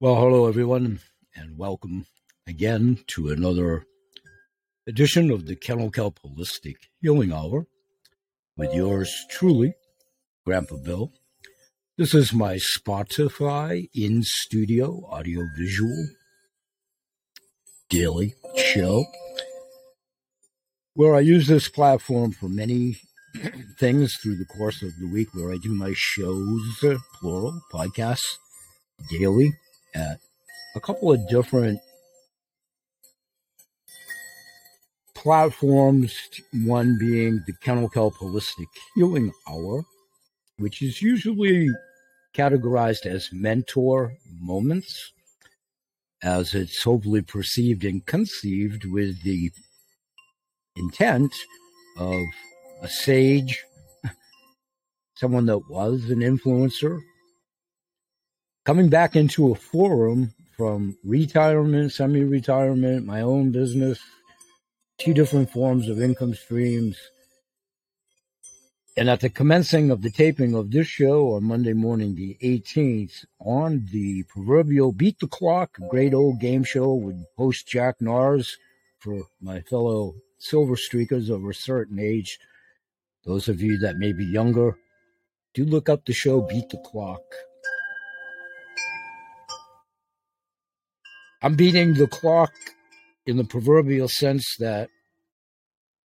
Well, hello, everyone, and welcome again to another edition of the Kennel Kelp Holistic Healing Hour with yours truly, Grandpa Bill. This is my Spotify in studio audio visual daily show where I use this platform for many things through the course of the week where I do my shows, plural, podcasts daily at a couple of different platforms, one being the Kennel Kelp Holistic Healing Hour, which is usually categorized as mentor moments, as it's hopefully perceived and conceived with the intent of a sage, someone that was an influencer, coming back into a forum from retirement, semi retirement, my own business, two different forms of income streams. And at the commencing of the taping of this show on Monday morning, the 18th, on the proverbial Beat the Clock, great old game show with host Jack Narz for my fellow silver streakers of a certain age. Those of you that may be younger, do look up the show Beat the Clock. I'm beating the clock in the proverbial sense that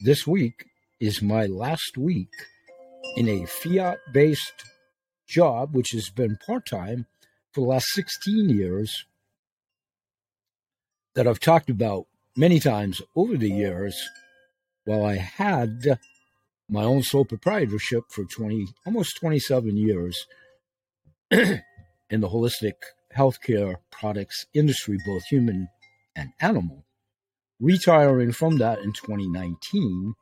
this week is my last week in a fiat based job, which has been part time for the last 16 years, that I've talked about many times over the years while I had my own sole proprietorship for 20, almost 27 years in the holistic healthcare products industry, both human and animal, retiring from that in 2019,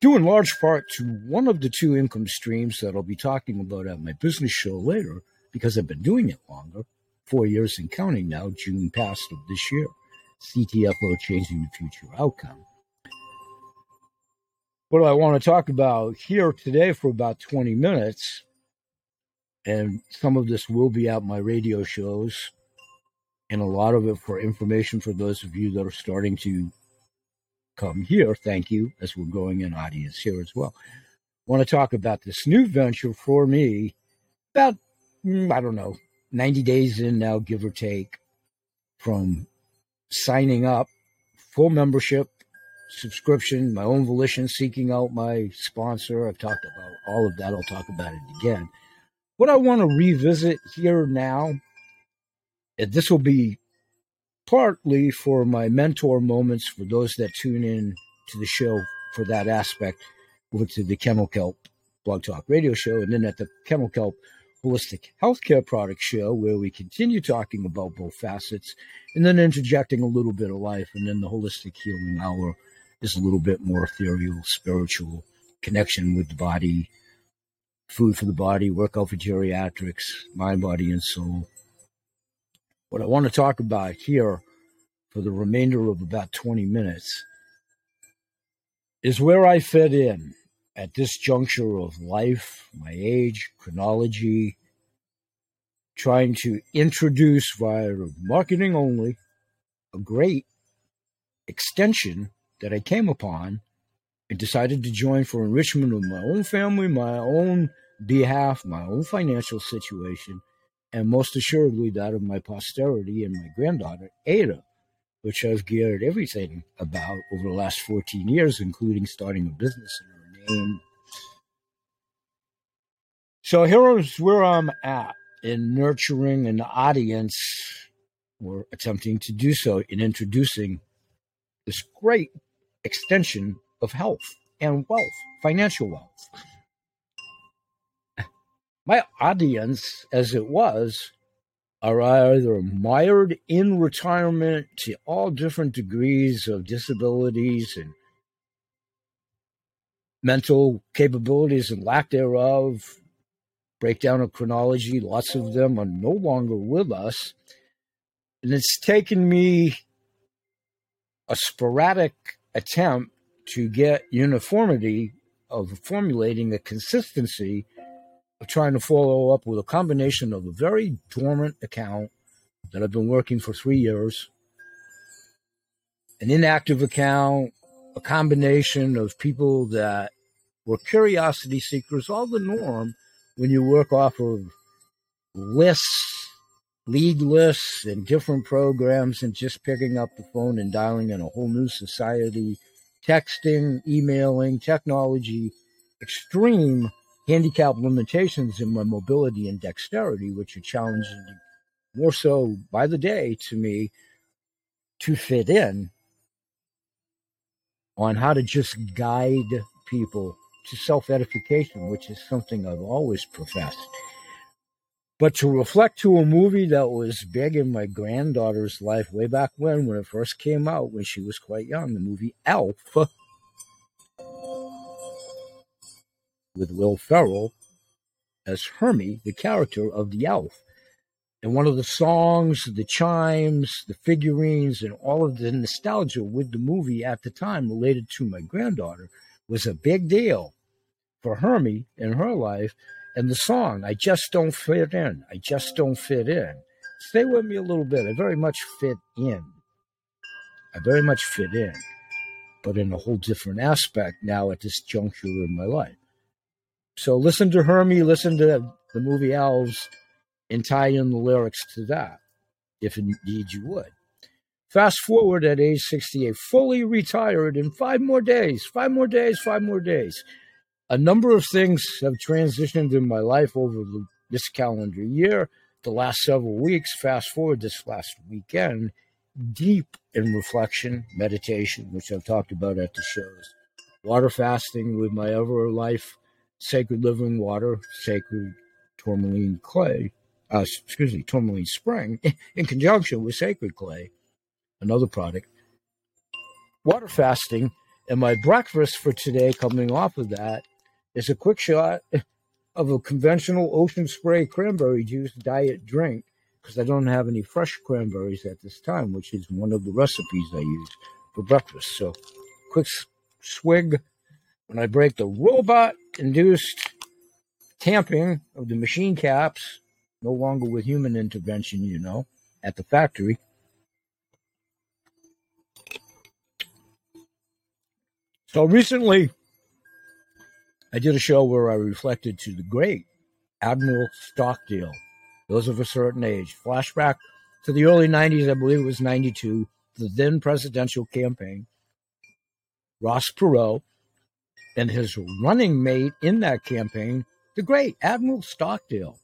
due in large part to one of the two income streams that I'll be talking about at my business show later, because I've been doing it longer, four years and counting now, June past of this year. CTFO Changing the Future Outcome. What I want to talk about here today for about 20 minutes and some of this will be at my radio shows and a lot of it for information for those of you that are starting to come here. Thank you as we're growing an audience here as well. Want to talk about this new venture for me about mm, i don't know 90 days in now give or take from signing up full membership subscription my own volition seeking out my sponsor. I've talked about all of that. I'll talk about it again what I want to revisit here now, and this will be partly for my mentor moments for those that tune in to the show for that aspect, over to the Kennel Kelp Blog Talk Radio Show, and then at the Kennel Kelp Holistic Healthcare Product Show, where we continue talking about both facets, and then interjecting a little bit of life, and then the Holistic Healing Hour is a little bit more ethereal, spiritual connection with the body, food for the body, workout for geriatrics, mind, body, and soul. What I want to talk about here for the remainder of about 20 minutes is where I fit in at this juncture of life, my age, chronology, trying to introduce via marketing only a great extension that I came upon and decided to join for enrichment of my own family, my own behalf, my own financial situation, and most assuredly that of my posterity and my granddaughter, Ada, which I've geared everything about over the last 14 years, including starting a business in her name. So here's where I'm at in nurturing an audience, or attempting to do so in introducing this great extension of health and wealth, financial wealth. My audience, as it was, are either mired in retirement to all different degrees of disabilities and mental capabilities and lack thereof, breakdown of chronology, lots of them are no longer with us. And it's taken me a sporadic attempt to get uniformity of formulating a consistency of trying to follow up with a combination of a very dormant account that I've been working for three years, an inactive account, a combination of people that were curiosity seekers, all the norm when you work off of lists, lead lists, and different programs, and just picking up the phone and dialing in a whole new society, texting, emailing, technology, extreme handicap limitations in my mobility and dexterity, which are challenging more so by the day to me to fit in on how to just guide people to self edification, which is something I've always professed. But to reflect to a movie that was big in my granddaughter's life way back when, when it first came out, when she was quite young, the movie Elf with Will Ferrell as Hermie, the character of the elf. And one of the songs, the chimes, the figurines, and all of the nostalgia with the movie at the time related to my granddaughter was a big deal for Hermie in her life. And the song, I Just Don't Fit In. I Just Don't Fit In. Stay with me a little bit. I very much fit in. I very much fit in, but in a whole different aspect now at this juncture in my life. So listen to Hermie, listen to the movie Elves, and tie in the lyrics to that, if indeed you would. Fast forward at age 68, fully retired in five more days, five more days, five more days. A number of things have transitioned in my life over the, this calendar year, the last several weeks. Fast forward this last weekend, deep in reflection, meditation, which I've talked about at the shows, water fasting with my ever life sacred living water, sacred tourmaline clay, uh, excuse me, tourmaline spring, in conjunction with sacred clay, another product. Water fasting, and my breakfast for today, coming off of that, is a quick shot of a conventional ocean spray cranberry juice diet drink because I don't have any fresh cranberries at this time, which is one of the recipes I use for breakfast. So, quick swig when I break the robot induced tamping of the machine caps, no longer with human intervention, you know, at the factory. So recently, I did a show where I reflected to the great Admiral Stockdale, those of a certain age. Flashback to the early 90s, I believe it was 92, the then presidential campaign. Ross Perot, and his running mate in that campaign, the great Admiral Stockdale.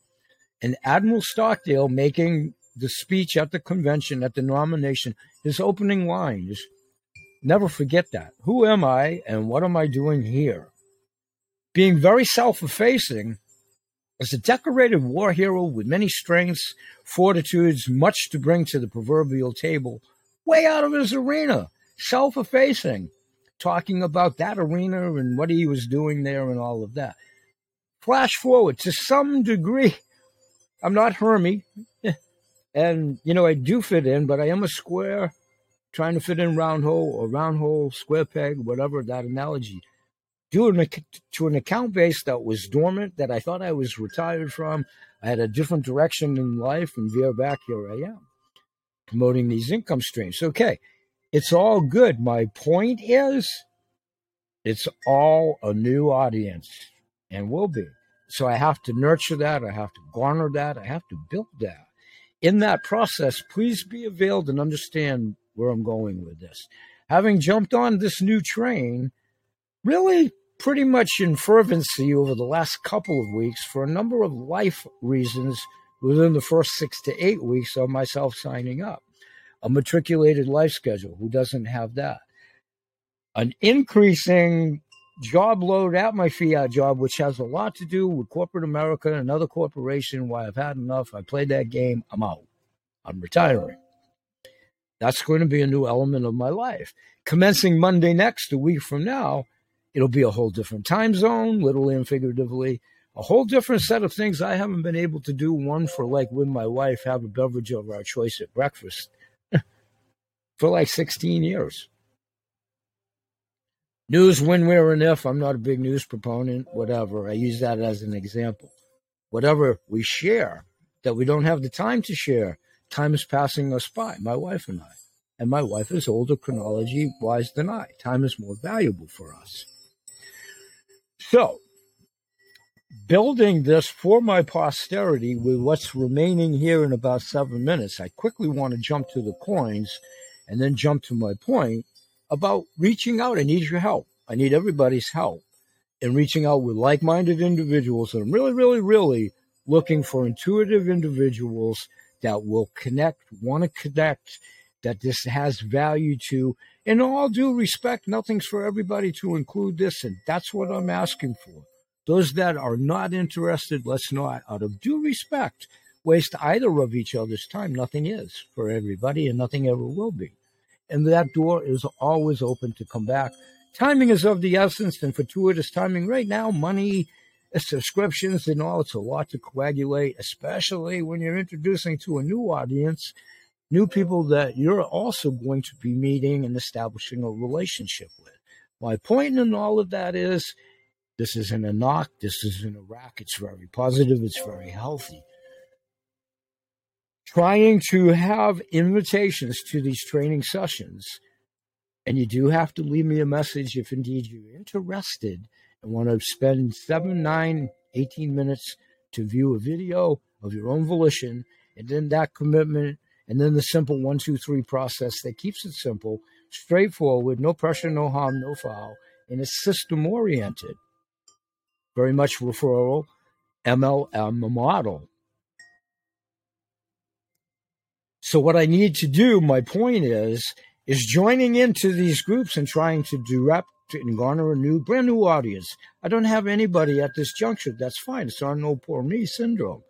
And Admiral Stockdale making the speech at the convention, at the nomination, his opening lines. Never forget that. Who am I and what am I doing here? Being very self effacing, as a decorated war hero with many strengths, fortitudes, much to bring to the proverbial table, way out of his arena, self effacing talking about that arena and what he was doing there and all of that. Flash forward to some degree. I'm not Hermie, and you know I do fit in, but I am a square trying to fit in round hole or round hole, square peg, whatever that analogy. To an account base that was dormant, that I thought I was retired from, I had a different direction in life, and veer back here I am, promoting these income streams. Okay, it's all good. My point is, it's all a new audience and will be. So I have to nurture that. I have to garner that. I have to build that. In that process, please be availed and understand where I'm going with this. Having jumped on this new train, really pretty much in fervency over the last couple of weeks for a number of life reasons within the first six to eight weeks of myself signing up a matriculated life schedule. Who doesn't have that? An increasing job load at my fiat job, which has a lot to do with corporate America and another corporation. Why I've had enough. I played that game. I'm out. I'm retiring. That's going to be a new element of my life. Commencing Monday next, a week from now, it'll be a whole different time zone, literally and figuratively, a whole different set of things I haven't been able to do. One for like with my wife, have a beverage of our choice at breakfast for like 16 years. News when, where, and if. I'm not a big news proponent, whatever. I use that as an example. whatever we share that we don't have the time to share. Time is passing us by, my wife and I. And my wife is older chronology wise than I. Time is more valuable for us. So, building this for my posterity with what's remaining here in about seven minutes, I quickly want to jump to the coins and then jump to my point about reaching out. I need your help. I need everybody's help in reaching out with like minded individuals. And I'm really, really, really looking for intuitive individuals that will connect, want to connect, that this has value to. In all due respect, nothing's for everybody to include this, and that's what I'm asking for. Those that are not interested, let's not, out of due respect, waste either of each other's time. Nothing is for everybody, and nothing ever will be. And that door is always open to come back. Timing is of the essence, and fortuitous timing right now, money, uh, subscriptions, and all, it's a lot to coagulate, especially when you're introducing to a new audience new people that you're also going to be meeting and establishing a relationship with. My point in all of that is this isn't a knock, this isn't a rack. It's very positive, it's very healthy. Trying to have invitations to these training sessions, and you do have to leave me a message if indeed you're interested and want to spend 7, 9, 18 minutes to view a video of your own volition, and then that commitment and then the simple one, two, three process that keeps it simple, straightforward, no pressure, no harm, no foul, and it's system oriented. Very much referral, MLM model. So what I need to do, my point is, is joining into these groups and trying to direct and garner a new, brand new audience. I don't have anybody at this juncture. That's fine. It's on no poor me syndrome.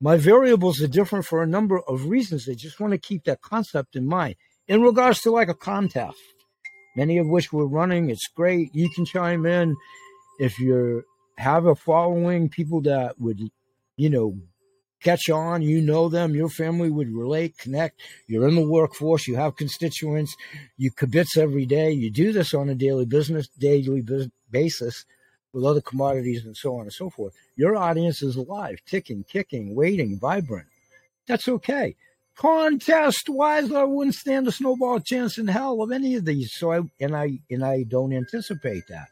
My variables are different for a number of reasons. They just want to keep that concept in mind. In regards to like a contest, many of which we're running, it's great. You can chime in if you have a following, people that would, you know, catch on, you know them, your family would relate, connect. You're in the workforce, you have constituents, you kibitz every day. You do this on a daily business, daily business basis with other commodities and so on and so forth. Your audience is alive, ticking, kicking, waiting, vibrant. That's okay. Contest wise, I wouldn't stand a snowball chance in hell of any of these. So I and I and I don't anticipate that.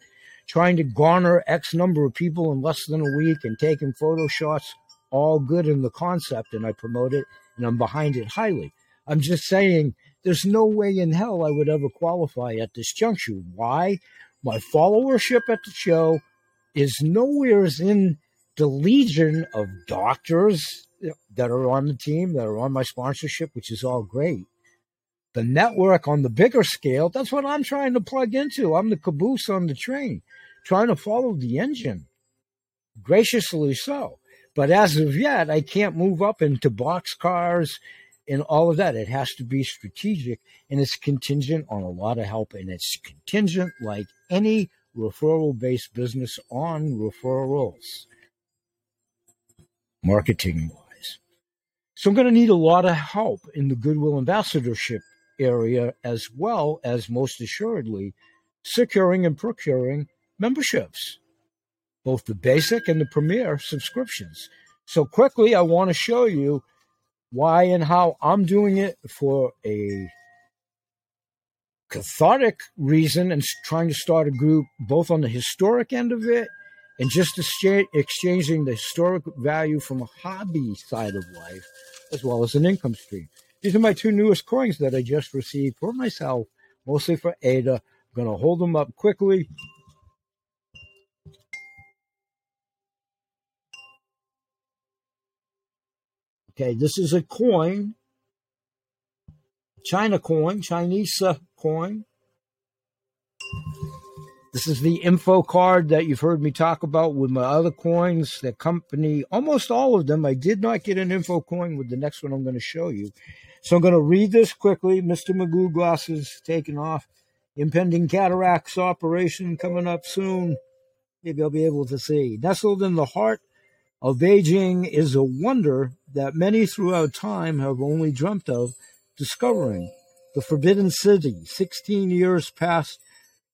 Trying to garner X number of people in less than a week and taking photo shots, all good in the concept, and I promote it and I'm behind it highly. I'm just saying there's no way in hell I would ever qualify at this juncture. Why? My followership at the show is nowhere as in the legion of doctors that are on the team, that are on my sponsorship, which is all great. The network on the bigger scale, that's what I'm trying to plug into. I'm the caboose on the train, trying to follow the engine. Graciously so. But as of yet, I can't move up into box cars and all of that. It has to be strategic and it's contingent on a lot of help. And it's contingent like any referral based business on referrals, marketing wise. So I'm going to need a lot of help in the Goodwill ambassadorship area as well as most assuredly securing and procuring memberships, both the basic and the premier subscriptions. So quickly, I want to show you why and how I'm doing it for a cathartic reason and trying to start a group both on the historic end of it and just exchanging the historic value from a hobby side of life as well as an income stream. These are my two newest coins that I just received for myself, mostly for Ada. I'm going to hold them up quickly. Okay, this is a coin China coin, Chinese uh, coin. This is the info card that you've heard me talk about with my other coins. The company, almost all of them, I did not get an info coin with the next one I'm going to show you. So I'm going to read this quickly. Mr. Magoo glasses taken off. Impending cataracts operation coming up soon. Maybe I'll be able to see. Nestled in the heart of Beijing is a wonder that many throughout time have only dreamt of discovering the Forbidden City, 16 years past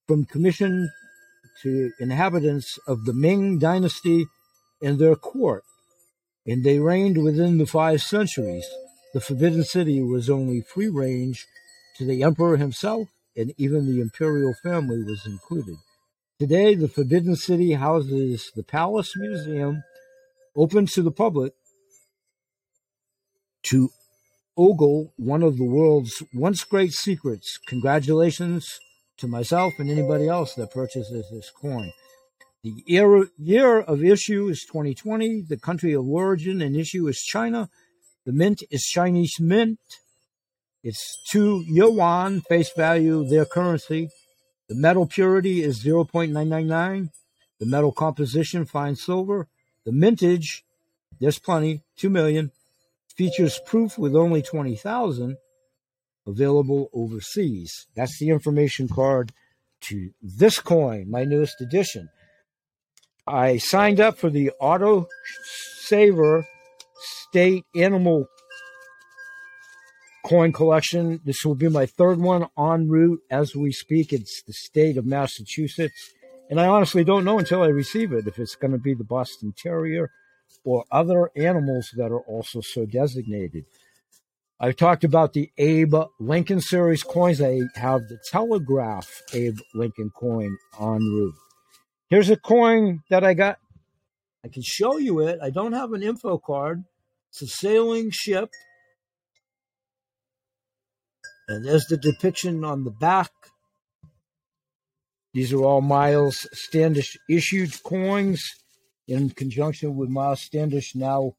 from commission to inhabitants of the Ming Dynasty and their court, and they reigned within the five centuries. The Forbidden City was only free range to the emperor himself, and even the imperial family was included. Today, the Forbidden City houses the Palace Museum, open to the public, to ogle one of the world's once great secrets. Congratulations to myself and anybody else that purchases this coin. The year, year of issue is 2020. The country of origin and issue is China. The mint is Chinese mint. It's two yuan face value, their currency. The metal purity is 0.999. The metal composition, fine silver. The mintage, there's plenty, 2 million. Features proof with only 20,000 available overseas. That's the information card to this coin, my newest edition. I signed up for the Auto Saver State Animal coin collection. This will be my third one en route as we speak. It's the state of Massachusetts. And I honestly don't know until I receive it if it's going to be the Boston Terrier or other animals that are also so designated. I've talked about the Abe Lincoln series coins. I have the Telegraph Abe Lincoln coin en route. Here's a coin that I got. I can show you it. I don't have an info card. It's a sailing ship and there's the depiction on the back. These are all Miles Standish issued coins in conjunction with Miles Standish now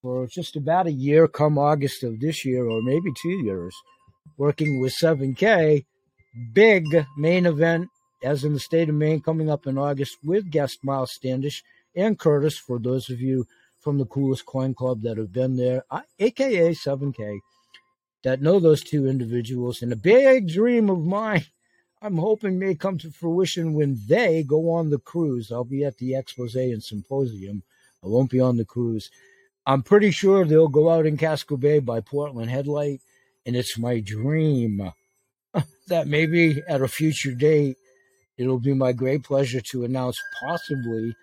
for just about a year, come August of this year, or maybe two years, working with 7K. Big main event, as in the state of Maine, coming up in August with guest Miles Standish and Curtis, for those of you from the Coolest Coin Club that have been there, uh, aka 7K that know those two individuals. And a big dream of mine, I'm hoping may come to fruition when they go on the cruise. I'll be at the expose and symposium. I won't be on the cruise. I'm pretty sure they'll go out in Casco Bay by Portland Head Light, and it's my dream that maybe at a future date it'll be my great pleasure to announce possibly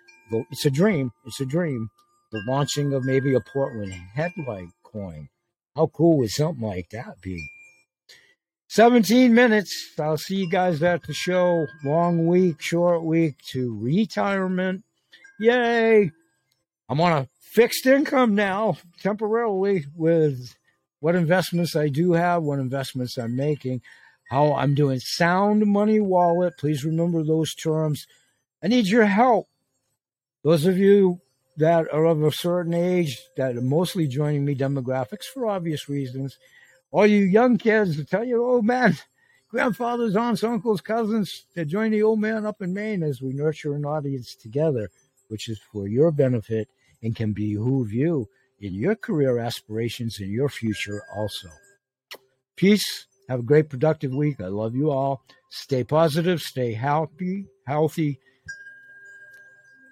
it's a dream, it's a dream, the launching of maybe a Portland Head Light coin. How cool would something like that be? 17 minutes. I'll see you guys at the show. Long week, short week to retirement. Yay! I'm on a fixed income now, temporarily, with what investments I do have, what investments I'm making, how I'm doing sound money wallet. Please remember those terms. I need your help. Those of you that are of a certain age that are mostly joining me demographics for obvious reasons. All you young kids to tell your old oh, man, grandfathers, aunts, uncles, cousins to join the old man up in Maine as we nurture an audience together, which is for your benefit and can behoove you in your career aspirations and your future also. Peace. Have a great productive week. I love you all. Stay positive, stay healthy, healthy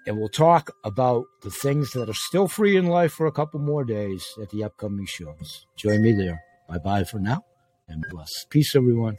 and we'll talk about the things that are still free in life for a couple more days at the upcoming shows. Join me there. Bye bye for now and bless. Peace, everyone.